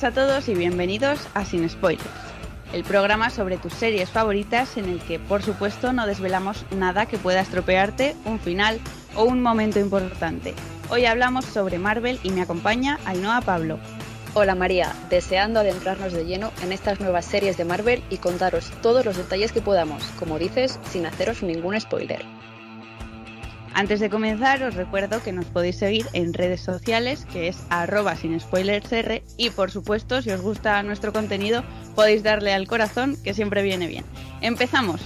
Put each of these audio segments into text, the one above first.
Buenas a todos y bienvenidos a Sin Spoilers, el programa sobre tus series favoritas en el que, por supuesto, no desvelamos nada que pueda estropearte un final o un momento importante. Hoy hablamos sobre Marvel y me acompaña Ainhoa Pablo. Hola María, deseando adentrarnos de lleno en estas nuevas series de Marvel y contaros todos los detalles que podamos, como dices, sin haceros ningún spoiler. Antes de comenzar, os recuerdo que nos podéis seguir en redes sociales, que es arroba sin spoilersr, y por supuesto, si os gusta nuestro contenido, podéis darle al corazón, que siempre viene bien. ¡Empezamos!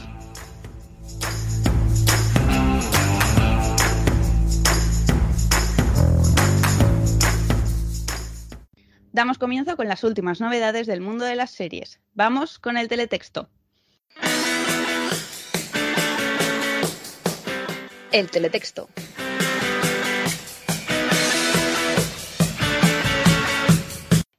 Damos comienzo con las últimas novedades del mundo de las series. Vamos con el teletexto. El teletexto.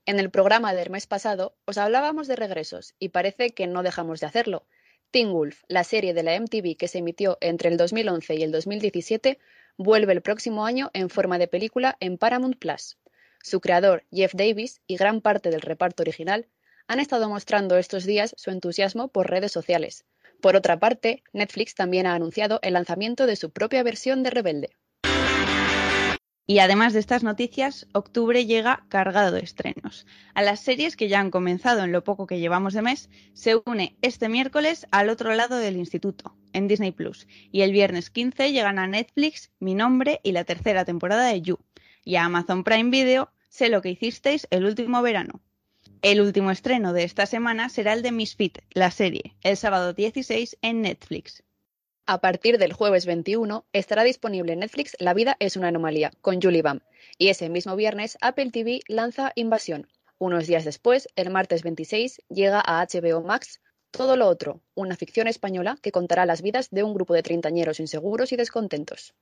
En el programa del mes pasado os hablábamos de regresos y parece que no dejamos de hacerlo. Teen Wolf, la serie de la MTV que se emitió entre el 2011 y el 2017, vuelve el próximo año en forma de película en Paramount Plus. Su creador, Jeff Davis, y gran parte del reparto original han estado mostrando estos días su entusiasmo por redes sociales. Por otra parte, Netflix también ha anunciado el lanzamiento de su propia versión de Rebelde. Y además de estas noticias, octubre llega cargado de estrenos. A las series que ya han comenzado en lo poco que llevamos de mes, se une este miércoles al otro lado del instituto, en Disney Plus. Y el viernes 15 llegan a Netflix Mi Nombre y la tercera temporada de You. Y a Amazon Prime Video, Sé lo que hicisteis el último verano. El último estreno de esta semana será el de Misfit, la serie, el sábado 16 en Netflix. A partir del jueves 21 estará disponible en Netflix La vida es una anomalía, con Julie Bam. Y ese mismo viernes Apple TV lanza Invasión. Unos días después, el martes 26, llega a HBO Max Todo lo otro, una ficción española que contará las vidas de un grupo de treintañeros inseguros y descontentos.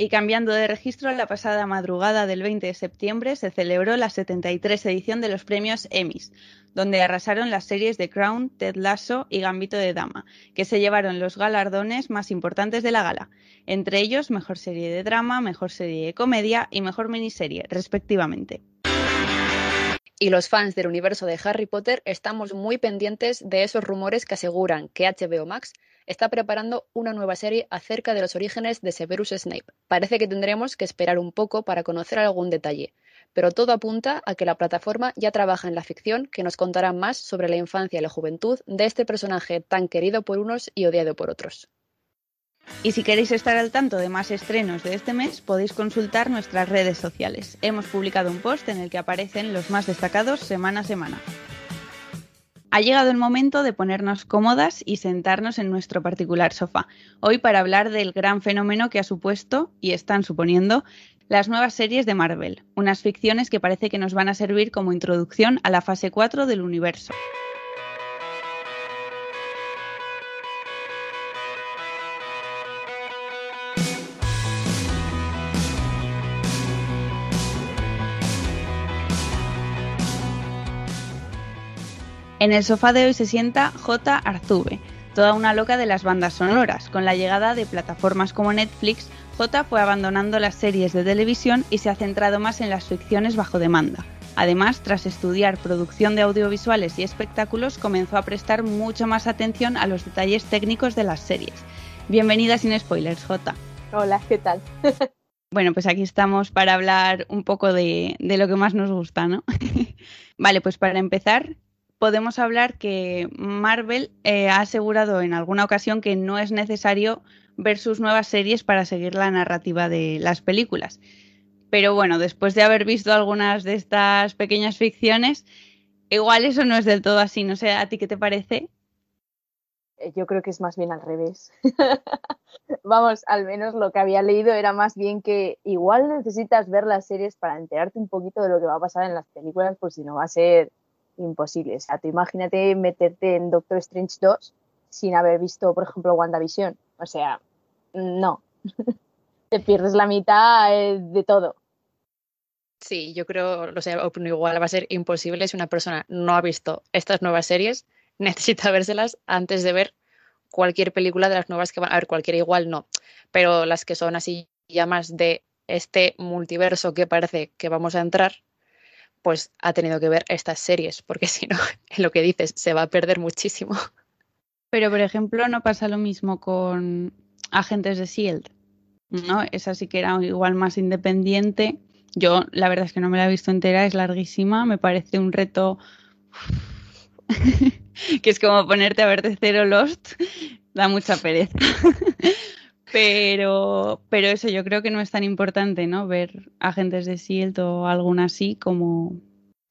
Y cambiando de registro, la pasada madrugada del 20 de septiembre se celebró la 73 edición de los premios Emmys, donde arrasaron las series de Crown, Ted Lasso y Gambito de Dama, que se llevaron los galardones más importantes de la gala, entre ellos Mejor Serie de Drama, Mejor Serie de Comedia y Mejor Miniserie, respectivamente. Y los fans del universo de Harry Potter estamos muy pendientes de esos rumores que aseguran que HBO Max está preparando una nueva serie acerca de los orígenes de Severus Snape. Parece que tendremos que esperar un poco para conocer algún detalle, pero todo apunta a que la plataforma ya trabaja en la ficción que nos contará más sobre la infancia y la juventud de este personaje tan querido por unos y odiado por otros. Y si queréis estar al tanto de más estrenos de este mes, podéis consultar nuestras redes sociales. Hemos publicado un post en el que aparecen los más destacados semana a semana. Ha llegado el momento de ponernos cómodas y sentarnos en nuestro particular sofá. Hoy para hablar del gran fenómeno que ha supuesto y están suponiendo las nuevas series de Marvel, unas ficciones que parece que nos van a servir como introducción a la fase 4 del universo. En el sofá de hoy se sienta J. Arzube, toda una loca de las bandas sonoras. Con la llegada de plataformas como Netflix, J fue abandonando las series de televisión y se ha centrado más en las ficciones bajo demanda. Además, tras estudiar producción de audiovisuales y espectáculos, comenzó a prestar mucha más atención a los detalles técnicos de las series. Bienvenida sin spoilers, J. Hola, ¿qué tal? Bueno, pues aquí estamos para hablar un poco de, de lo que más nos gusta, ¿no? vale, pues para empezar, podemos hablar que Marvel eh, ha asegurado en alguna ocasión que no es necesario ver sus nuevas series para seguir la narrativa de las películas. Pero bueno, después de haber visto algunas de estas pequeñas ficciones, igual eso no es del todo así. No sé, ¿a ti qué te parece? Eh, yo creo que es más bien al revés. Vamos, al menos lo que había leído era más bien que igual necesitas ver las series para enterarte un poquito de lo que va a pasar en las películas, pues si no va a ser imposible. O sea, tú imagínate meterte en Doctor Strange 2 sin haber visto, por ejemplo, WandaVision. O sea, no. Te pierdes la mitad eh, de todo. Sí, yo creo, o sea, igual va a ser imposible si una persona no ha visto estas nuevas series, necesita vérselas antes de ver cualquier película de las nuevas que van a ver, cualquier igual no, pero las que son así ya más de este multiverso que parece que vamos a entrar, pues ha tenido que ver estas series, porque si no, lo que dices, se va a perder muchísimo. Pero, por ejemplo, no pasa lo mismo con Agentes de Shield, ¿no? Esa sí que era igual más independiente. Yo, la verdad es que no me la he visto entera, es larguísima, me parece un reto que es como ponerte a ver de cero Lost, da mucha pereza. pero, pero eso yo creo que no es tan importante, ¿no? Ver agentes de SEAL o alguna así como...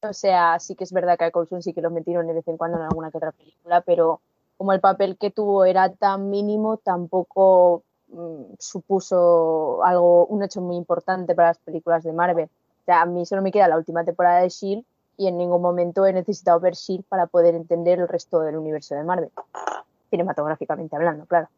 O sea, sí que es verdad que a Colson sí que lo metieron de vez en cuando en alguna que otra película, pero como el papel que tuvo era tan mínimo, tampoco mm, supuso algo, un hecho muy importante para las películas de Marvel. O sea, a mí solo me queda la última temporada de S.H.I.E.L.D. y en ningún momento he necesitado ver S.H.I.E.L.D. para poder entender el resto del universo de Marvel. Cinematográficamente hablando, claro.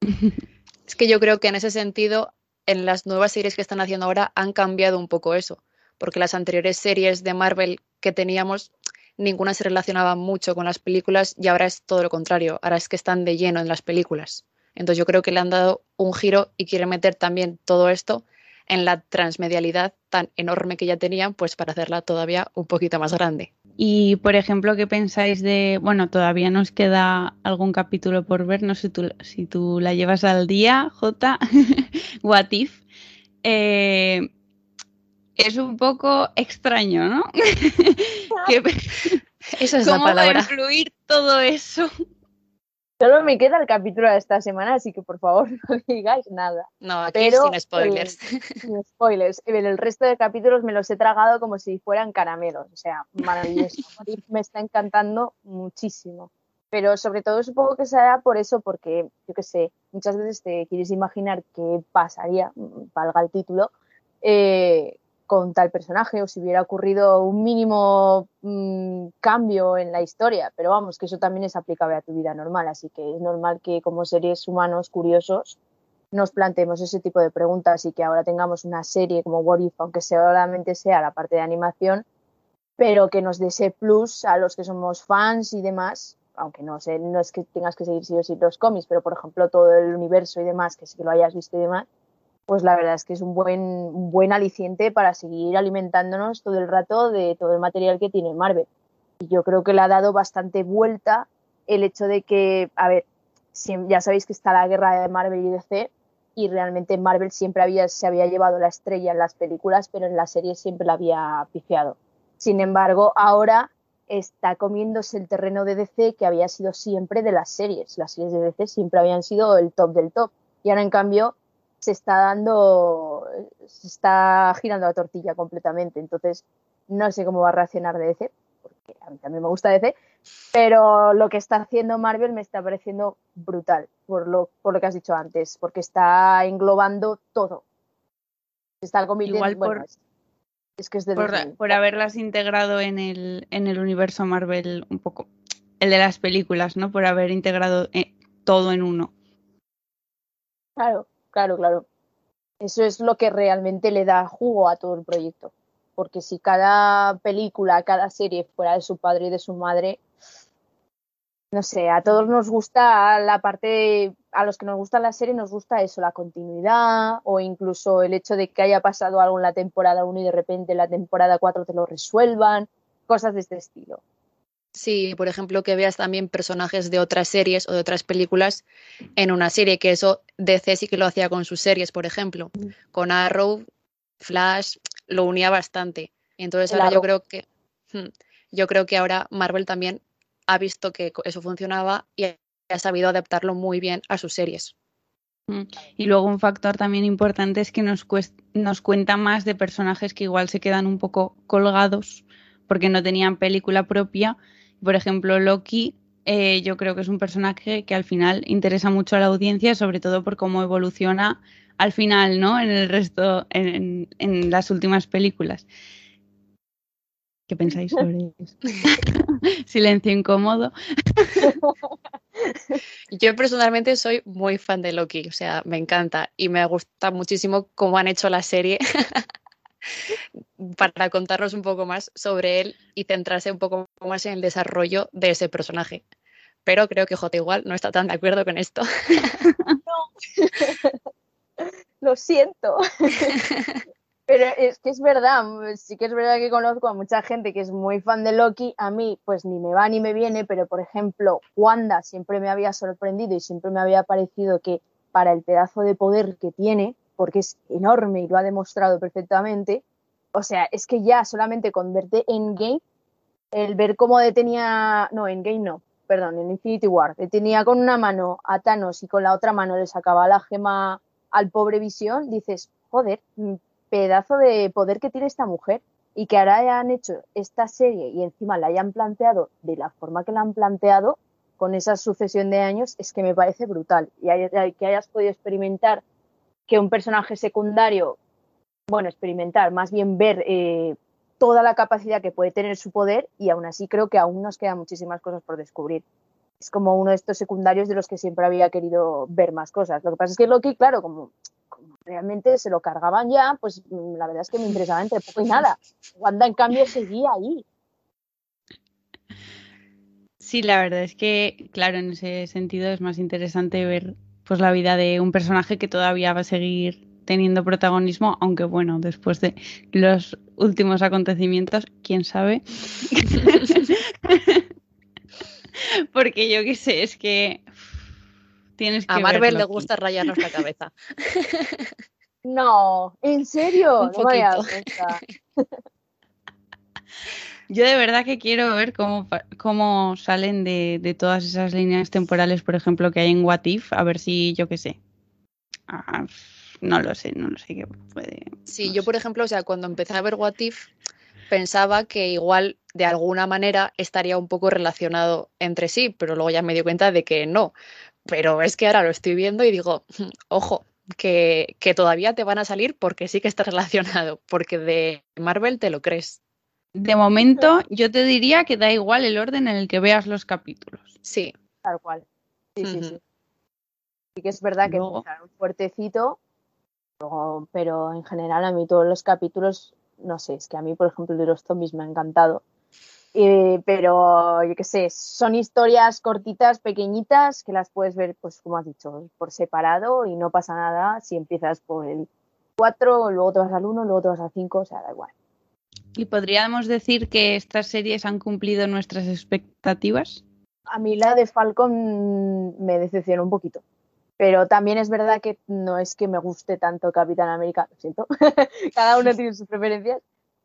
Es que yo creo que en ese sentido, en las nuevas series que están haciendo ahora han cambiado un poco eso, porque las anteriores series de Marvel que teníamos, ninguna se relacionaba mucho con las películas y ahora es todo lo contrario, ahora es que están de lleno en las películas. Entonces yo creo que le han dado un giro y quieren meter también todo esto en la transmedialidad tan enorme que ya tenían, pues para hacerla todavía un poquito más grande. Y, por ejemplo, ¿qué pensáis de, bueno, todavía nos queda algún capítulo por ver, no sé tú, si tú la llevas al día, J, What If? Eh, es un poco extraño, ¿no? Esa es la palabra. incluir todo eso? Solo me queda el capítulo de esta semana, así que por favor no digáis nada. No, aquí sin spoilers. sin spoilers. El resto de capítulos me los he tragado como si fueran caramelos. O sea, maravilloso. me está encantando muchísimo. Pero sobre todo supongo que será por eso, porque, yo qué sé, muchas veces te quieres imaginar qué pasaría, valga el título, eh, con tal personaje o si hubiera ocurrido un mínimo mmm, cambio en la historia, pero vamos, que eso también es aplicable a tu vida normal, así que es normal que como seres humanos curiosos nos planteemos ese tipo de preguntas y que ahora tengamos una serie como What If, aunque solamente sea la parte de animación, pero que nos dé ese plus a los que somos fans y demás, aunque no sé, no es que tengas que seguir sí o sí los cómics, pero por ejemplo todo el universo y demás, que sí que lo hayas visto y demás, pues la verdad es que es un buen, buen aliciente para seguir alimentándonos todo el rato de todo el material que tiene Marvel. Y yo creo que le ha dado bastante vuelta el hecho de que, a ver, ya sabéis que está la guerra de Marvel y DC y realmente Marvel siempre había, se había llevado la estrella en las películas, pero en las series siempre la había pifiado. Sin embargo, ahora está comiéndose el terreno de DC que había sido siempre de las series. Las series de DC siempre habían sido el top del top. Y ahora, en cambio, se está dando, se está girando la tortilla completamente. Entonces, no sé cómo va a reaccionar DC, porque a mí también me gusta DC, pero lo que está haciendo Marvel me está pareciendo brutal, por lo, por lo que has dicho antes, porque está englobando todo. Se está convirtiendo Igual por, es, que es de por, haberlas integrado en el, en el universo Marvel un poco, el de las películas, ¿no? Por haber integrado eh, todo en uno. Claro, Claro, claro. Eso es lo que realmente le da jugo a todo el proyecto. Porque si cada película, cada serie fuera de su padre y de su madre, no sé, a todos nos gusta la parte, a los que nos gusta la serie nos gusta eso, la continuidad o incluso el hecho de que haya pasado algo en la temporada 1 y de repente en la temporada 4 te lo resuelvan, cosas de este estilo. Sí, por ejemplo, que veas también personajes de otras series o de otras películas en una serie, que eso DC sí que lo hacía con sus series, por ejemplo. Mm. Con Arrow, Flash, lo unía bastante. Entonces ahora yo creo que hmm, yo creo que ahora Marvel también ha visto que eso funcionaba y ha sabido adaptarlo muy bien a sus series. Mm. Y luego un factor también importante es que nos, nos cuenta más de personajes que igual se quedan un poco colgados porque no tenían película propia por ejemplo, Loki, eh, yo creo que es un personaje que al final interesa mucho a la audiencia, sobre todo por cómo evoluciona al final, ¿no? En el resto, en, las últimas películas. ¿Qué pensáis sobre eso? Silencio incómodo. Yo personalmente soy muy fan de Loki, o sea, me encanta y me gusta muchísimo cómo han hecho la serie. Para contarnos un poco más sobre él y centrarse un poco más en el desarrollo de ese personaje. Pero creo que J igual no está tan de acuerdo con esto. No. Lo siento. Pero es que es verdad, sí que es verdad que conozco a mucha gente que es muy fan de Loki. A mí, pues ni me va ni me viene, pero por ejemplo, Wanda siempre me había sorprendido y siempre me había parecido que para el pedazo de poder que tiene, porque es enorme y lo ha demostrado perfectamente, o sea, es que ya solamente con verte en game, el ver cómo detenía, no, en game no, perdón, en Infinity War, detenía con una mano a Thanos y con la otra mano le sacaba la gema al pobre Visión, dices, joder, mm, pedazo de poder que tiene esta mujer y que ahora hayan hecho esta serie y encima la hayan planteado de la forma que la han planteado, con esa sucesión de años, es que me parece brutal. Y que hayas podido experimentar que un personaje secundario, bueno, experimentar, más bien ver eh, toda la capacidad que puede tener su poder y aún así creo que aún nos quedan muchísimas cosas por descubrir. Es como uno de estos secundarios de los que siempre había querido ver más cosas. Lo que pasa es que Loki, claro, como realmente se lo cargaban ya, pues mm, la verdad es que me interesaba entre poco y nada. Wanda, en cambio, seguía ahí. Sí, la verdad es que, claro, en ese sentido es más interesante ver pues la vida de un personaje que todavía va a seguir teniendo protagonismo, aunque bueno, después de los últimos acontecimientos, quién sabe. Porque yo qué sé, es que tienes que a Marvel le gusta rayarnos la cabeza. No, ¿en serio? Un poquito. Yo de verdad que quiero ver cómo, cómo salen de, de, todas esas líneas temporales, por ejemplo, que hay en What If, a ver si, yo qué sé. Ah, no lo sé, no lo sé qué puede. Sí, yo, por ejemplo, o sea, cuando empecé a ver What If, pensaba que igual de alguna manera estaría un poco relacionado entre sí, pero luego ya me di cuenta de que no. Pero es que ahora lo estoy viendo y digo, ojo, que, que todavía te van a salir porque sí que está relacionado, porque de Marvel te lo crees. De momento, yo te diría que da igual el orden en el que veas los capítulos. Sí. Tal cual. Sí, sí, sí. Sí que es verdad que luego... un fuertecito, pero en general a mí todos los capítulos, no sé, es que a mí, por ejemplo, el de los zombies me ha encantado. Eh, pero yo qué sé, son historias cortitas, pequeñitas, que las puedes ver, pues como has dicho, por separado y no pasa nada si empiezas por el 4, luego te vas al 1, luego te vas al 5, o sea, da igual. ¿Y podríamos decir que estas series han cumplido nuestras expectativas? A mí la de Falcon me decepcionó un poquito. Pero también es verdad que no es que me guste tanto Capitán América, lo siento. Cada uno tiene sus preferencias.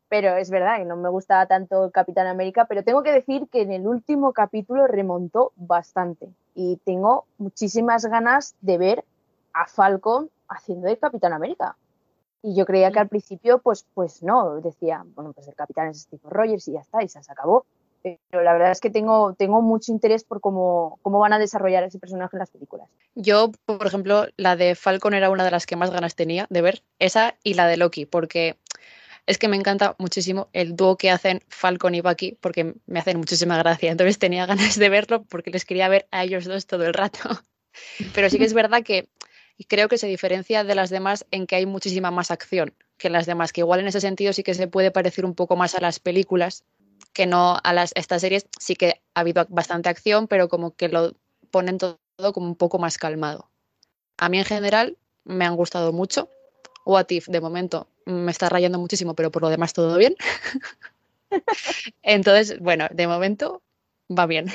Pero es verdad que no me gustaba tanto Capitán América. Pero tengo que decir que en el último capítulo remontó bastante. Y tengo muchísimas ganas de ver a Falcon haciendo de Capitán América. Y yo creía que al principio, pues, pues no, decía, bueno, pues el capitán es Steve Rogers y ya está, y se acabó. Pero la verdad es que tengo, tengo mucho interés por cómo, cómo van a desarrollar ese personaje en las películas. Yo, por ejemplo, la de Falcon era una de las que más ganas tenía de ver, esa y la de Loki, porque es que me encanta muchísimo el dúo que hacen Falcon y Bucky, porque me hacen muchísima gracia. Entonces tenía ganas de verlo porque les quería ver a ellos dos todo el rato. Pero sí que es verdad que y creo que se diferencia de las demás en que hay muchísima más acción que las demás, que igual en ese sentido sí que se puede parecer un poco más a las películas que no a las estas series, sí que ha habido bastante acción, pero como que lo ponen todo como un poco más calmado. A mí en general me han gustado mucho. What If de momento me está rayando muchísimo, pero por lo demás todo bien. Entonces, bueno, de momento va bien.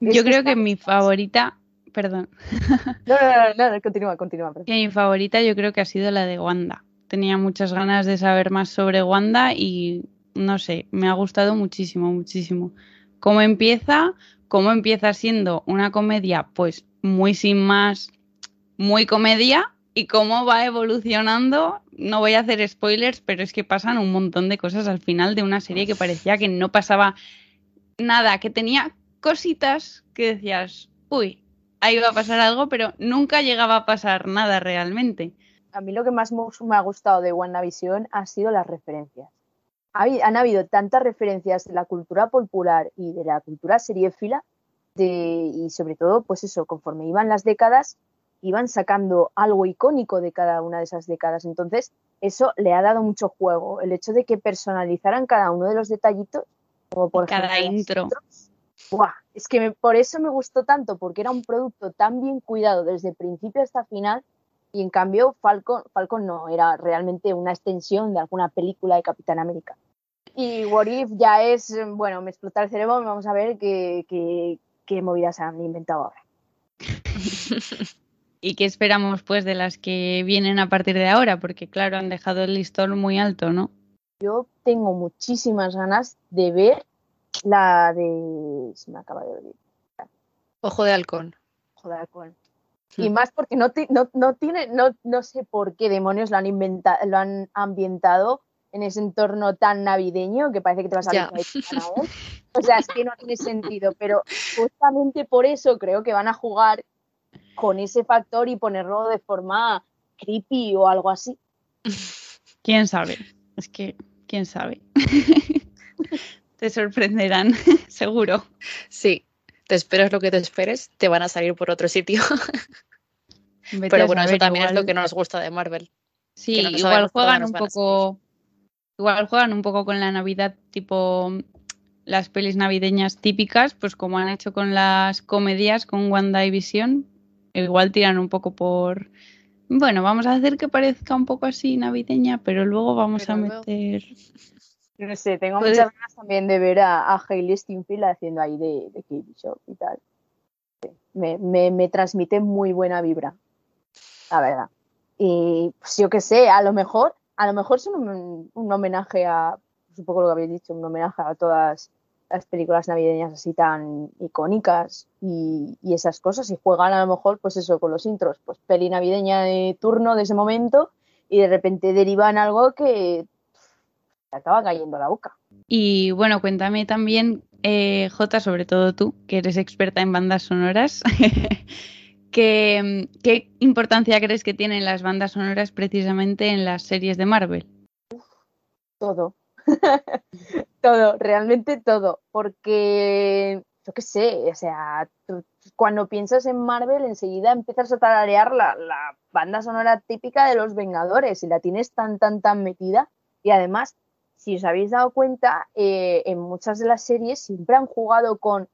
Yo creo que mi favorita perdón. No, no, no, no continúa, continúa. mi favorita yo creo que ha sido la de Wanda. Tenía muchas ganas de saber más sobre Wanda y no sé, me ha gustado muchísimo, muchísimo. Cómo empieza, cómo empieza siendo una comedia, pues muy sin más, muy comedia, y cómo va evolucionando. No voy a hacer spoilers, pero es que pasan un montón de cosas al final de una serie que parecía que no pasaba nada, que tenía cositas que decías, uy, ahí va a pasar algo, pero nunca llegaba a pasar nada realmente. A mí lo que más me ha gustado de WandaVision ha sido las referencias. Han habido tantas referencias de la cultura popular y de la cultura seriéfila de, y sobre todo, pues eso, conforme iban las décadas, iban sacando algo icónico de cada una de esas décadas. Entonces, eso le ha dado mucho juego. El hecho de que personalizaran cada uno de los detallitos, como por cada intro es que por eso me gustó tanto, porque era un producto tan bien cuidado desde principio hasta final Y en cambio, Falcon, Falcon no, era realmente una extensión de alguna película de Capitán América. Y What If ya es, bueno, me explota el cerebro, vamos a ver qué, qué, qué movidas han inventado ahora. ¿Y qué esperamos pues de las que vienen a partir de ahora? Porque claro, han dejado el listón muy alto, ¿no? Yo tengo muchísimas ganas de ver la de... Se me acaba de olvidar. Ojo de halcón. Ojo de halcón. Y más porque no, no, no tiene, no, no sé por qué demonios lo han inventado, lo han ambientado en ese entorno tan navideño que parece que te vas a ver O sea, es que no tiene sentido, pero justamente por eso creo que van a jugar con ese factor y ponerlo de forma creepy o algo así. ¿Quién sabe? Es que, ¿quién sabe? te sorprenderán, seguro. Sí, te esperas lo que te esperes, te van a salir por otro sitio. Pero bueno, eso también es lo que nos gusta de Marvel. Sí, igual juegan un poco igual juegan un poco con la Navidad, tipo las pelis navideñas típicas, pues como han hecho con las comedias, con WandaVision, igual tiran un poco por... Bueno, vamos a hacer que parezca un poco así navideña, pero luego vamos a meter... No sé, tengo muchas ganas también de ver a, a Hailey Steinfeld haciendo ahí de, de Shop y tal. Me, me, me transmite muy buena vibra, la verdad. Y pues yo qué sé, a lo mejor a lo mejor son un, homenaje a, un poco lo que habéis dicho, un homenaje a todas las películas navideñas así tan icónicas y, esas cosas y juegan a lo mejor pues eso con los intros, pues peli navideña de turno de ese momento y de repente derivan algo que te acaba cayendo la boca. Y bueno, cuéntame también, eh, Jota, sobre todo tú, que eres experta en bandas sonoras. ¿Qué, importancia crees que tienen las bandas sonoras precisamente en las series de Marvel? todo. todo, realmente todo. Porque, yo qué sé, o sea, cuando piensas en Marvel, enseguida empiezas a tararear la, la banda sonora típica de los Vengadores y la tienes tan, tan, tan metida. Y además, si os habéis dado cuenta, eh, en muchas de las series siempre han jugado con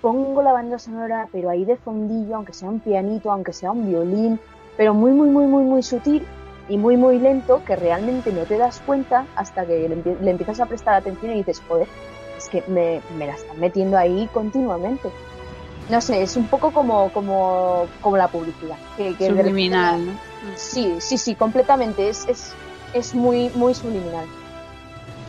pongo la banda sonora, pero ahí de fondillo, aunque sea un pianito, aunque sea un violín, pero muy, muy, muy, muy, muy sutil y muy, muy lento, que realmente no te das cuenta hasta que le, empiezas a prestar atención y dices, joder, es que me, la están metiendo ahí continuamente. No sé, es un poco como, como, como la publicidad. Que, subliminal, ¿no? Sí, sí, sí, completamente. Es, es, es muy, muy subliminal.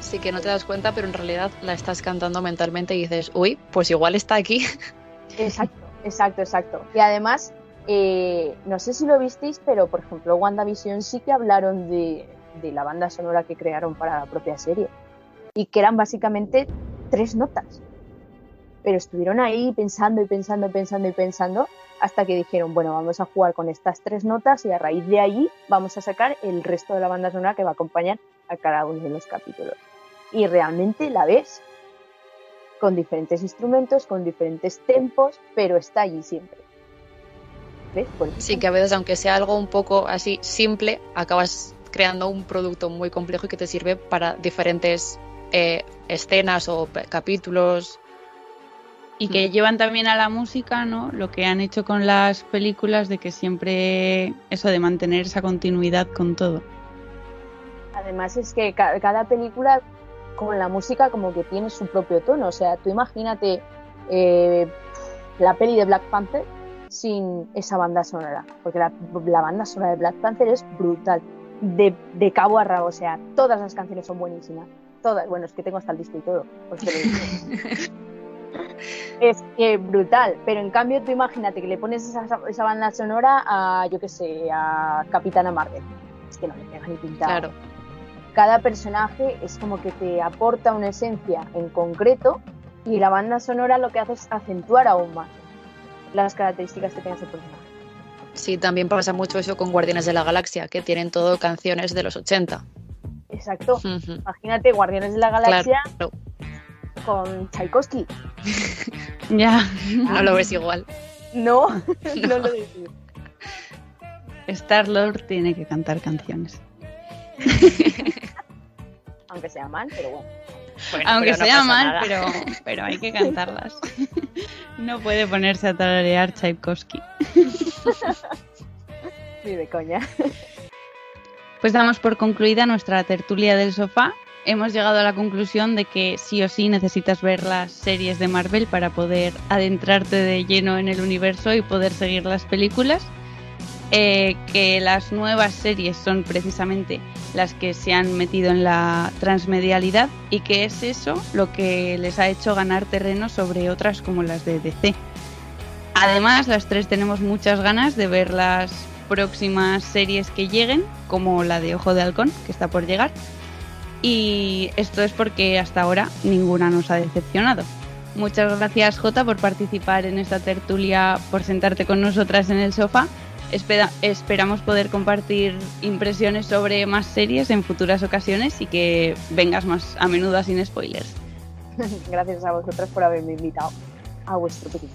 Sí, que no te das cuenta, pero en realidad la estás cantando mentalmente y dices, uy, pues igual está aquí. Exacto, exacto, exacto. Y además, eh, no sé si lo visteis, pero por ejemplo, WandaVision sí que hablaron de, de la banda sonora que crearon para la propia serie. Y que eran básicamente tres notas. Pero estuvieron ahí pensando y pensando y pensando y pensando hasta que dijeron, bueno, vamos a jugar con estas tres notas y a raíz de allí vamos a sacar el resto de la banda sonora que va a acompañar a cada uno de los capítulos y realmente la ves con diferentes instrumentos, con diferentes tempos, pero está allí siempre. ¿Ves? sí, que a veces, aunque sea algo un poco así simple, acabas creando un producto muy complejo y que te sirve para diferentes eh, escenas o capítulos. Y que llevan también a la música, ¿no? Lo que han hecho con las películas de que siempre eso de mantener esa continuidad con todo. Además es que cada película con la música como que tiene su propio tono. O sea, tú imagínate eh, la peli de Black Panther sin esa banda sonora, porque la, banda sonora de Black Panther es brutal, de, de, cabo a rabo, o sea, todas las canciones son buenísimas. Todas, bueno, es que tengo hasta el disco y todo. es que brutal, pero en cambio tú imagínate que le pones esa, esa banda sonora a, yo qué sé, a Capitana Marvel. Es que no le pega ni pintado. Claro cada personaje es como que te aporta una esencia en concreto y la banda sonora lo que hace es acentuar aún más las características que tenga ese personaje. Sí, también pasa mucho eso con Guardianes de la Galaxia, que tienen todo canciones de los 80. Exacto. Imagínate Guardianes de la Galaxia con Tchaikovsky. ya. No lo ves igual. No, no, lo ves. Star Lord tiene que cantar canciones. Aunque sea mal, pero bueno. Aunque sea mal, pero, pero hay que cantarlas. no puede ponerse a tararear Tchaikovsky. Sí, de coña. Pues damos por concluida nuestra tertulia del sofá. Hemos llegado a la conclusión de que sí o sí necesitas ver las series de Marvel para poder adentrarte de lleno en el universo y poder seguir las películas. Eh, que las nuevas series son precisamente las que se han metido en la transmedialidad y que es eso lo que les ha hecho ganar terreno sobre otras como las de DC. Además, las tres tenemos muchas ganas de ver las próximas series que lleguen, como la de Ojo de Halcón, que está por llegar. Y esto es porque hasta ahora ninguna nos ha decepcionado. Muchas gracias Jota por participar en esta tertulia, por sentarte con nosotras en el sofá esperamos poder compartir impresiones sobre más series en futuras ocasiones y que vengas más a menudo a sin spoilers. Gracias a vosotras por haberme invitado a vuestro pequeño.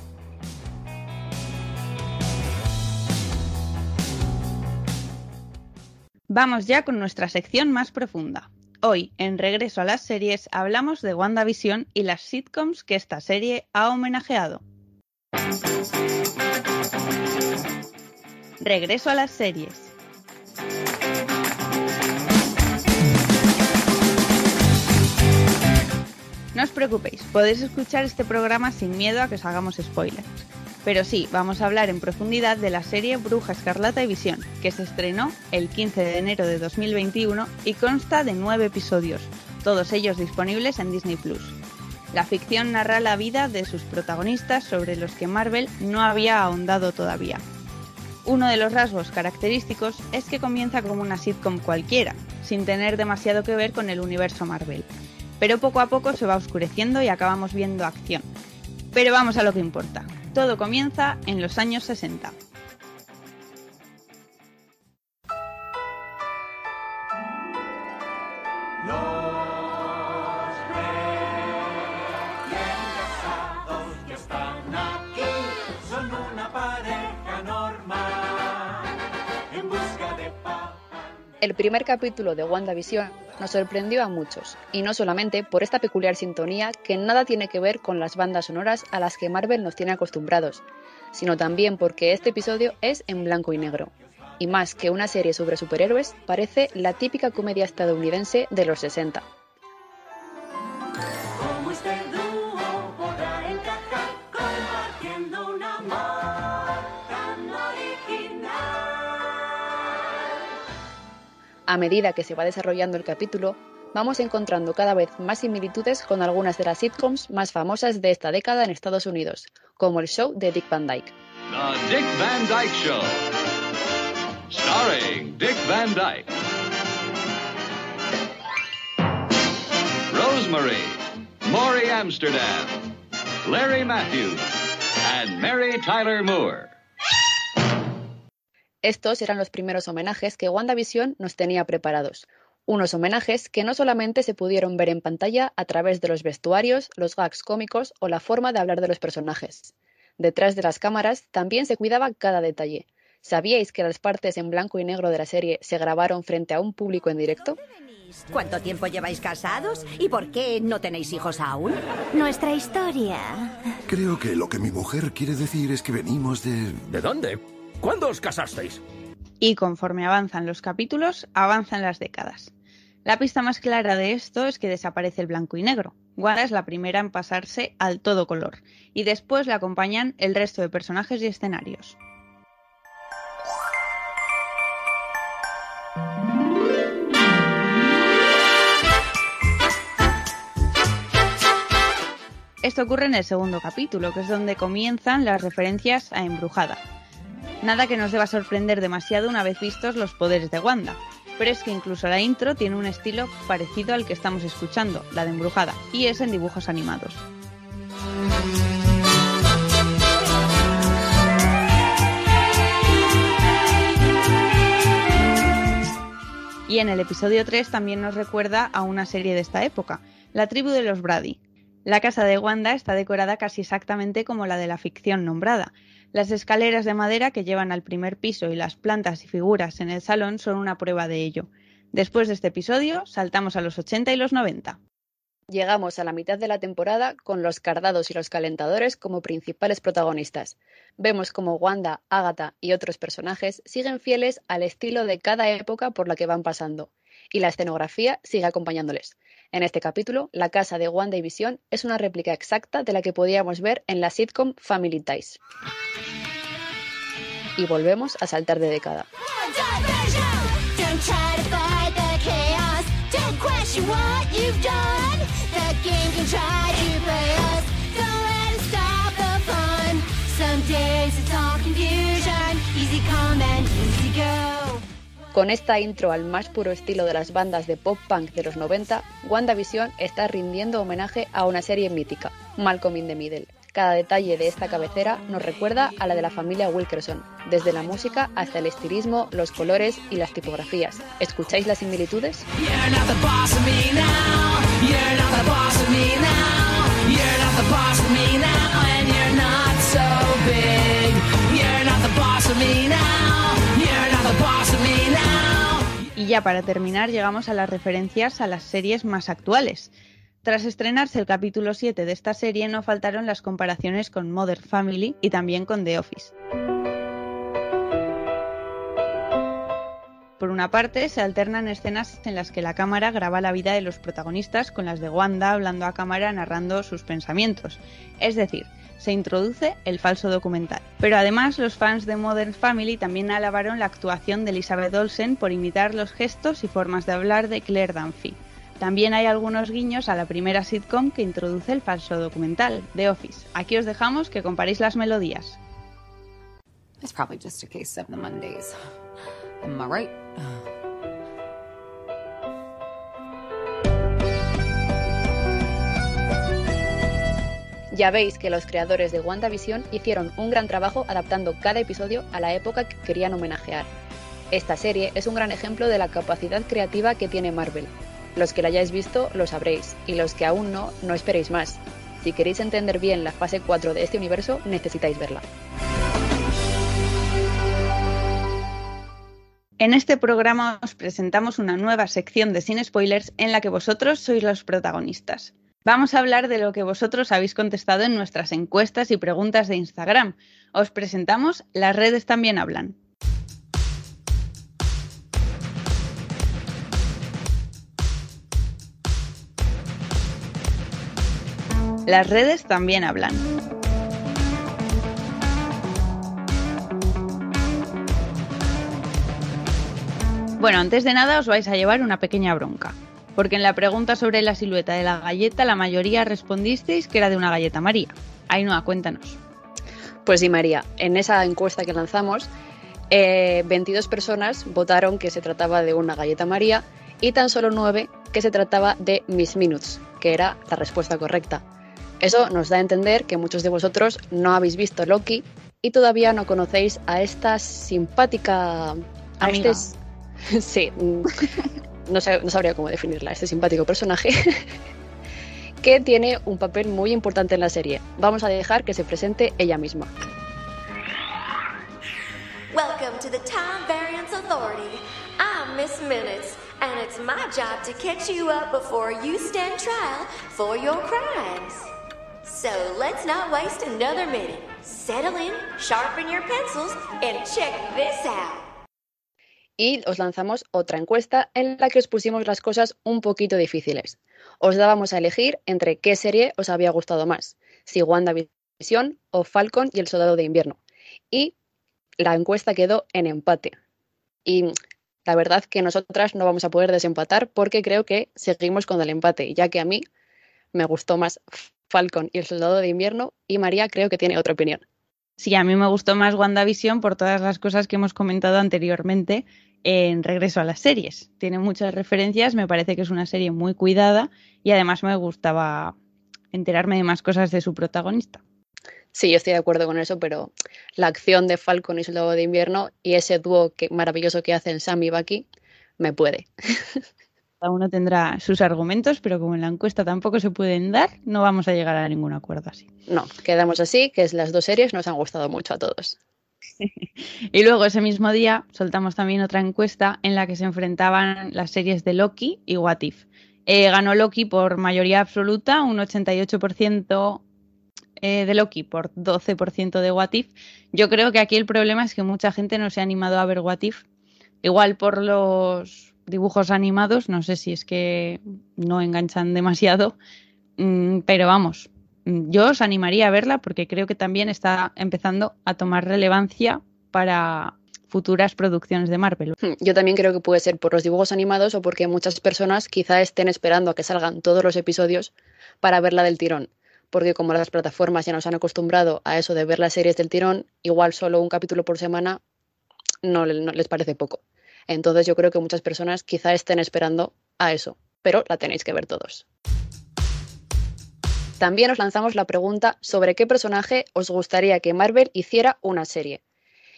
Vamos ya con nuestra sección más profunda. Hoy, en Regreso a las series, hablamos de WandaVision y las sitcoms que esta serie ha homenajeado. Regreso a las series. No os preocupéis, podéis escuchar este programa sin miedo a que os hagamos spoilers. Pero sí, vamos a hablar en profundidad de la serie Bruja Escarlata y Visión, que se estrenó el 15 de enero de 2021 y consta de nueve episodios, todos ellos disponibles en Disney Plus. La ficción narra la vida de sus protagonistas sobre los que Marvel no había ahondado todavía, uno de los rasgos característicos es que comienza como una sitcom cualquiera, sin tener demasiado que ver con el universo Marvel. Pero poco a poco se va oscureciendo y acabamos viendo acción. Pero vamos a lo que importa. Todo comienza en los años 60. El primer capítulo de WandaVision nos sorprendió a muchos, y no solamente por esta peculiar sintonía que nada tiene que ver con las bandas sonoras a las que Marvel nos tiene acostumbrados, sino también porque este episodio es en blanco y negro. Y más que una serie sobre superhéroes, parece la típica comedia estadounidense de los 60. A medida que se va desarrollando el capítulo, vamos encontrando cada vez más similitudes con algunas de las sitcoms más famosas de esta década en Estados Unidos, como el show de Dick Van Dyke. The Dick Van Dyke Show. Starring Dick Van Dyke. Rosemary, Maury Amsterdam, Larry Matthews, and Mary Tyler Moore. Estos eran los primeros homenajes que WandaVision nos tenía preparados. Unos homenajes que no solamente se pudieron ver en pantalla a través de los vestuarios, los gags cómicos o la forma de hablar de los personajes. Detrás de las cámaras también se cuidaba cada detalle. ¿Sabíais que las partes en blanco y negro de la serie se grabaron frente a un público en directo? ¿Cuánto tiempo lleváis casados? ¿Y por qué no tenéis hijos aún? Nuestra historia. Creo que lo que mi mujer quiere decir es que venimos de... ¿De dónde? ¿Cuándo os casasteis? Y conforme avanzan los capítulos, avanzan las décadas. La pista más clara de esto es que desaparece el blanco y negro. Wanda es la primera en pasarse al todo color, y después le acompañan el resto de personajes y escenarios. Esto ocurre en el segundo capítulo, que es donde comienzan las referencias a Embrujada, Nada que nos deba sorprender demasiado una vez vistos los poderes de Wanda, pero es que incluso la intro tiene un estilo parecido al que estamos escuchando, la de embrujada, y es en dibujos animados. Y en el episodio 3 también nos recuerda a una serie de esta época, La tribu de los Brady. La casa de Wanda está decorada casi exactamente como la de la ficción nombrada, las escaleras de madera que llevan al primer piso y las plantas y figuras en el salón son una prueba de ello. Después de este episodio, saltamos a los 80 y los 90. Llegamos a la mitad de la temporada con los cardados y los calentadores como principales protagonistas. Vemos como Wanda, Agatha y otros personajes siguen fieles al estilo de cada época por la que van pasando, y la escenografía sigue acompañándoles. En este capítulo, la casa de Wanda y Visión es una réplica exacta de la que podíamos ver en la sitcom Family Ties. Y volvemos a saltar de década. Con esta intro al más puro estilo de las bandas de pop punk de los 90, WandaVision está rindiendo homenaje a una serie mítica, Malcolm in the Middle. Cada detalle de esta cabecera nos recuerda a la de la familia Wilkerson, desde la música hasta el estilismo, los colores y las tipografías. ¿Escucháis las similitudes? Y ya para terminar llegamos a las referencias a las series más actuales. Tras estrenarse el capítulo 7 de esta serie no faltaron las comparaciones con Mother Family y también con The Office. Por una parte, se alternan escenas en las que la cámara graba la vida de los protagonistas con las de Wanda hablando a cámara narrando sus pensamientos. Es decir, se introduce el falso documental. Pero además, los fans de Modern Family también alabaron la actuación de Elizabeth Olsen por imitar los gestos y formas de hablar de Claire Dunphy. También hay algunos guiños a la primera sitcom que introduce el falso documental, The Office. Aquí os dejamos que comparéis las melodías. Ya veis que los creadores de WandaVision hicieron un gran trabajo adaptando cada episodio a la época que querían homenajear. Esta serie es un gran ejemplo de la capacidad creativa que tiene Marvel. Los que la hayáis visto lo sabréis, y los que aún no, no esperéis más. Si queréis entender bien la fase 4 de este universo, necesitáis verla. En este programa os presentamos una nueva sección de Sin Spoilers en la que vosotros sois los protagonistas. Vamos a hablar de lo que vosotros habéis contestado en nuestras encuestas y preguntas de Instagram. Os presentamos Las redes también hablan. Las redes también hablan. Bueno, antes de nada os vais a llevar una pequeña bronca, porque en la pregunta sobre la silueta de la galleta la mayoría respondisteis que era de una galleta María. Ainhoa, cuéntanos. Pues sí, María, en esa encuesta que lanzamos, eh, 22 personas votaron que se trataba de una galleta María y tan solo 9 que se trataba de Miss Minutes, que era la respuesta correcta. Eso nos da a entender que muchos de vosotros no habéis visto Loki y todavía no conocéis a esta simpática a Amiga. este- sí, mm, no, sé- no sabría cómo definirla, este simpático personaje que tiene un papel muy importante en la serie. Vamos a dejar que se presente ella misma. Welcome to the Time Variance Authority. I'm Miss Minutes, and it's my job to catch you up before you stand trial for your crimes. So let's not waste another minute. Settle in, sharpen your pencils, and check this out. Y os lanzamos otra encuesta en la que os pusimos las cosas un poquito difíciles. Os dábamos a elegir entre qué serie os había gustado más, si WandaVision o Falcon y el Soldado de Invierno. Y la encuesta quedó en empate. Y la verdad que nosotras no vamos a poder desempatar porque creo que seguimos con el empate, ya que a mí me gustó más Falcon y el Soldado de Invierno y María creo que tiene otra opinión. Sí, a mí me gustó más WandaVision por todas las cosas que hemos comentado anteriormente en Regreso a las series. Tiene muchas referencias, me parece que es una serie muy cuidada y además me gustaba enterarme de más cosas de su protagonista. Sí, yo estoy de acuerdo con eso, pero la acción de Falcon y Soldado de Invierno y ese dúo maravilloso que hacen Sam y Bucky me puede. Cada uno tendrá sus argumentos, pero como en la encuesta tampoco se pueden dar, no vamos a llegar a ningún acuerdo así. No, quedamos así, que es las dos series nos han gustado mucho a todos. Y luego ese mismo día soltamos también otra encuesta en la que se enfrentaban las series de Loki y What If. Eh, ganó Loki por mayoría absoluta, un 88% eh, de Loki por 12% de What If. Yo creo que aquí el problema es que mucha gente no se ha animado a ver What If. Igual por los dibujos animados, no sé si es que no enganchan demasiado, mm, pero vamos, mm, yo os animaría a verla porque creo que también está empezando a tomar relevancia para futuras producciones de Marvel. Hmm, Yo también creo que puede ser por los dibujos animados o porque muchas personas quizá estén esperando a que salgan todos los episodios para verla del tirón. Porque como las plataformas ya nos han acostumbrado a eso de ver las series del tirón, igual solo un capítulo por semana no, le- no les parece poco. Entonces yo creo que muchas personas quizá estén esperando a eso, pero la tenéis que ver todos. También os lanzamos la pregunta sobre qué personaje os gustaría que Marvel hiciera una serie.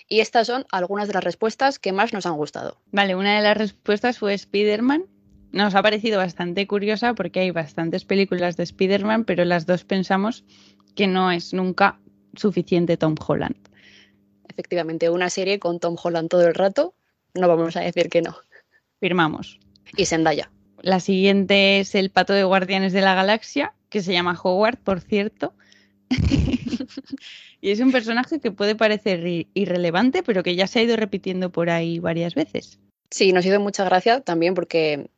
Y estas son algunas de las respuestas que más nos han gustado. Vale, una de las respuestas fue Spider-Man. Nos ha parecido bastante curiosa porque hay bastantes películas de Spider-Man, pero las dos pensamos que no es nunca suficiente Tom Holland. Efectivamente, una serie con Tom Holland todo el rato, no vamos a decir que no. Firmamos. Y Zendaya. La siguiente es el pato de Guardianes de la Galaxia, que se llama Howard, por cierto. y es un personaje que puede parecer ir- irrelevante, pero que ya se ha ido repitiendo por ahí varias veces. Sí, nos hizo mucha gracia también porque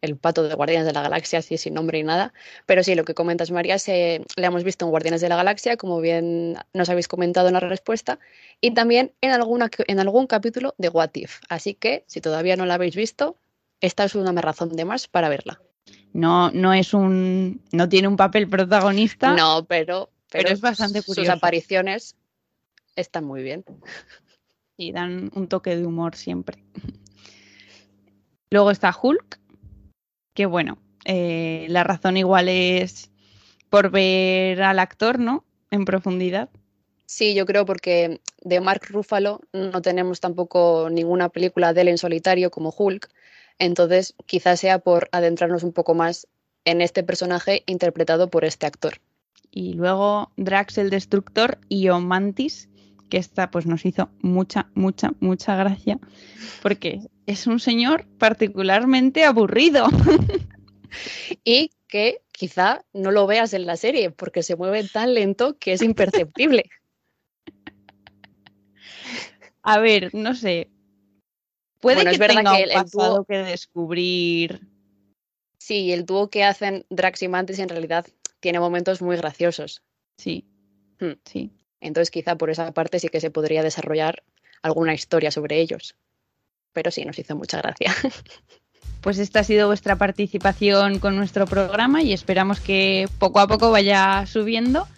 el pato de Guardianes de la Galaxia, así sin nombre y nada. Pero sí, lo que comentas, María, se, le hemos visto en Guardianes de la Galaxia, como bien nos habéis comentado en la respuesta, y también en, alguna, en algún capítulo de What If. Así que, si todavía no la habéis visto, esta es una razón de más para verla. No, no es un. no tiene un papel protagonista. No, pero, Pero es bastante sus apariciones están muy bien. y dan un toque de humor siempre. Luego está Hulk, que bueno, eh, la razón igual es por ver al actor, ¿no? En profundidad. Sí, yo creo porque de Mark Ruffalo no tenemos tampoco ninguna película de él en solitario como Hulk, entonces quizás sea por adentrarnos un poco más en este personaje interpretado por este actor. Y luego Drax el Destructor y Mantis, que esta pues nos hizo mucha, mucha, mucha gracia, porque es un señor particularmente aburrido. Y que quizá no lo veas en la serie porque se mueve tan lento que es imperceptible. A ver, no sé. Puede Bueno, que es tenga que un el- el pasado dúo- que descubrir. Sí, el dúo que hacen Drax y Mantis en realidad tiene momentos muy graciosos. Sí, Hmm. sí. Entonces quizá por esa parte sí que se podría desarrollar alguna historia sobre ellos. Pero sí, nos hizo mucha gracia. Pues esta ha sido vuestra participación con nuestro programa y esperamos que poco a poco vaya subiendo.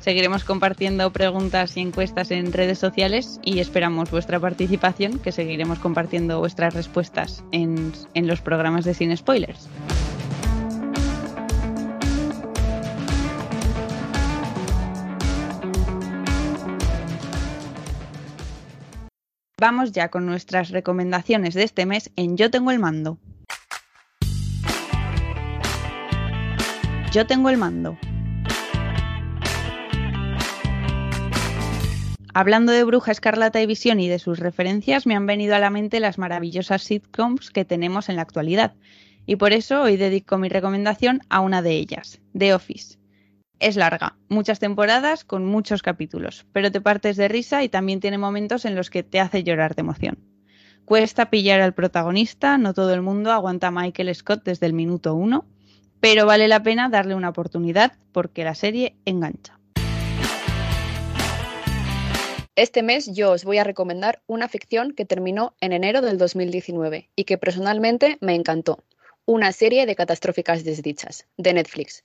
Seguiremos compartiendo preguntas y encuestas en redes sociales y esperamos vuestra participación, que seguiremos compartiendo vuestras respuestas en, en los programas de Sin Spoilers. Vamos ya con nuestras recomendaciones de este mes en Yo tengo el mando. Yo tengo el mando. Hablando de Bruja Escarlata y Visión y de sus referencias, me han venido a la mente las maravillosas sitcoms que tenemos en la actualidad. Y por eso hoy dedico mi recomendación a una de ellas, The Office. Es larga, muchas temporadas con muchos capítulos, pero te partes de risa y también tiene momentos en los que te hace llorar de emoción. Cuesta pillar al protagonista, no todo el mundo aguanta Michael Scott desde el minuto uno, pero vale la pena darle una oportunidad porque la serie engancha. Este mes yo os voy a recomendar una ficción que terminó en enero del 2019 y que personalmente me encantó. Una serie de catastróficas desdichas, de Netflix.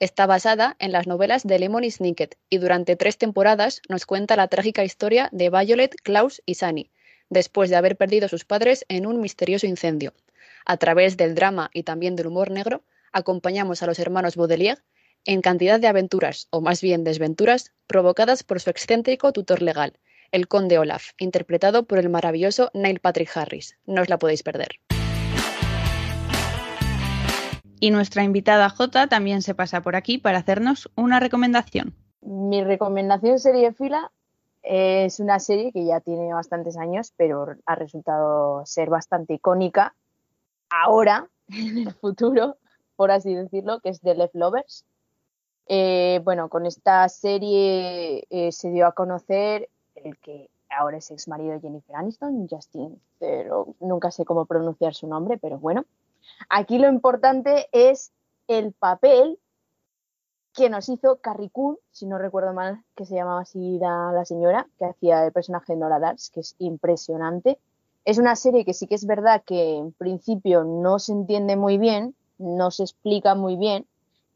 Está basada en las novelas de Lemony Snicket y durante tres temporadas nos cuenta la trágica historia de Violet, Klaus y Sunny, después de haber perdido a sus padres en un misterioso incendio. A través del drama y también del humor negro, acompañamos a los hermanos Baudelaire en cantidad de aventuras, o más bien desventuras, provocadas por su excéntrico tutor legal, el conde Olaf, interpretado por el maravilloso Neil Patrick Harris. No os la podéis perder. Y nuestra invitada J también se pasa por aquí para hacernos una recomendación. Mi recomendación serie fila es una serie que ya tiene bastantes años, pero ha resultado ser bastante icónica ahora, en el futuro, por así decirlo, que es The Left Lovers. Eh, bueno, con esta serie eh, se dio a conocer el que ahora es ex marido de Jennifer Aniston, Justin, pero nunca sé cómo pronunciar su nombre, pero bueno. Aquí lo importante es el papel que nos hizo Carrie Coon, si no recuerdo mal, que se llamaba así la, señora, que hacía el personaje de Nora Darks, que es impresionante. Es una serie que sí que es verdad que en principio no se entiende muy bien, no se explica muy bien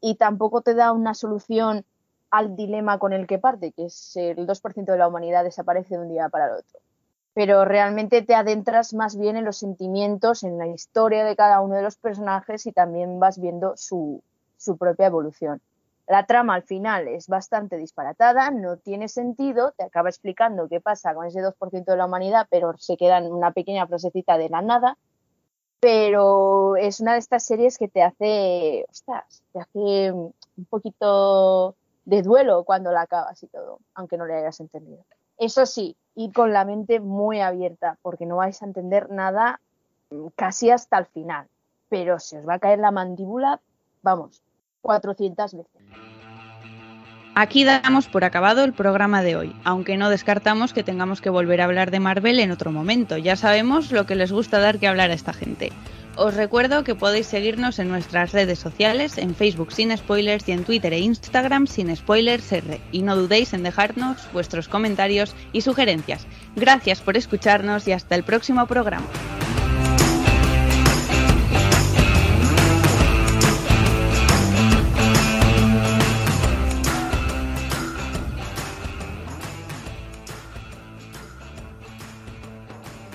y tampoco te da una solución al dilema con el que parte, que es el 2% de la humanidad desaparece de un día para el otro. Pero realmente te adentras más bien en los sentimientos, en la historia de cada uno de los personajes y también vas viendo su, su propia evolución. La trama al final es bastante disparatada, no tiene sentido, te acaba explicando qué pasa con ese 2% de la humanidad, pero se queda en una pequeña frasecita de la nada. Pero es una de estas series que te hace, ostras, te hace un poquito de duelo cuando la acabas y todo, aunque no le hayas entendido. Eso sí, ir con la mente muy abierta, porque no vais a entender nada casi hasta el final. Pero se os va a caer la mandíbula, vamos, 400 veces. Aquí damos por acabado el programa de hoy, aunque no descartamos que tengamos que volver a hablar de Marvel en otro momento. Ya sabemos lo que les gusta dar que hablar a esta gente. Os recuerdo que podéis seguirnos en nuestras redes sociales, en Facebook sin spoilers y en Twitter e Instagram sin spoilers R. Y no dudéis en dejarnos vuestros comentarios y sugerencias. Gracias por escucharnos y hasta el próximo programa.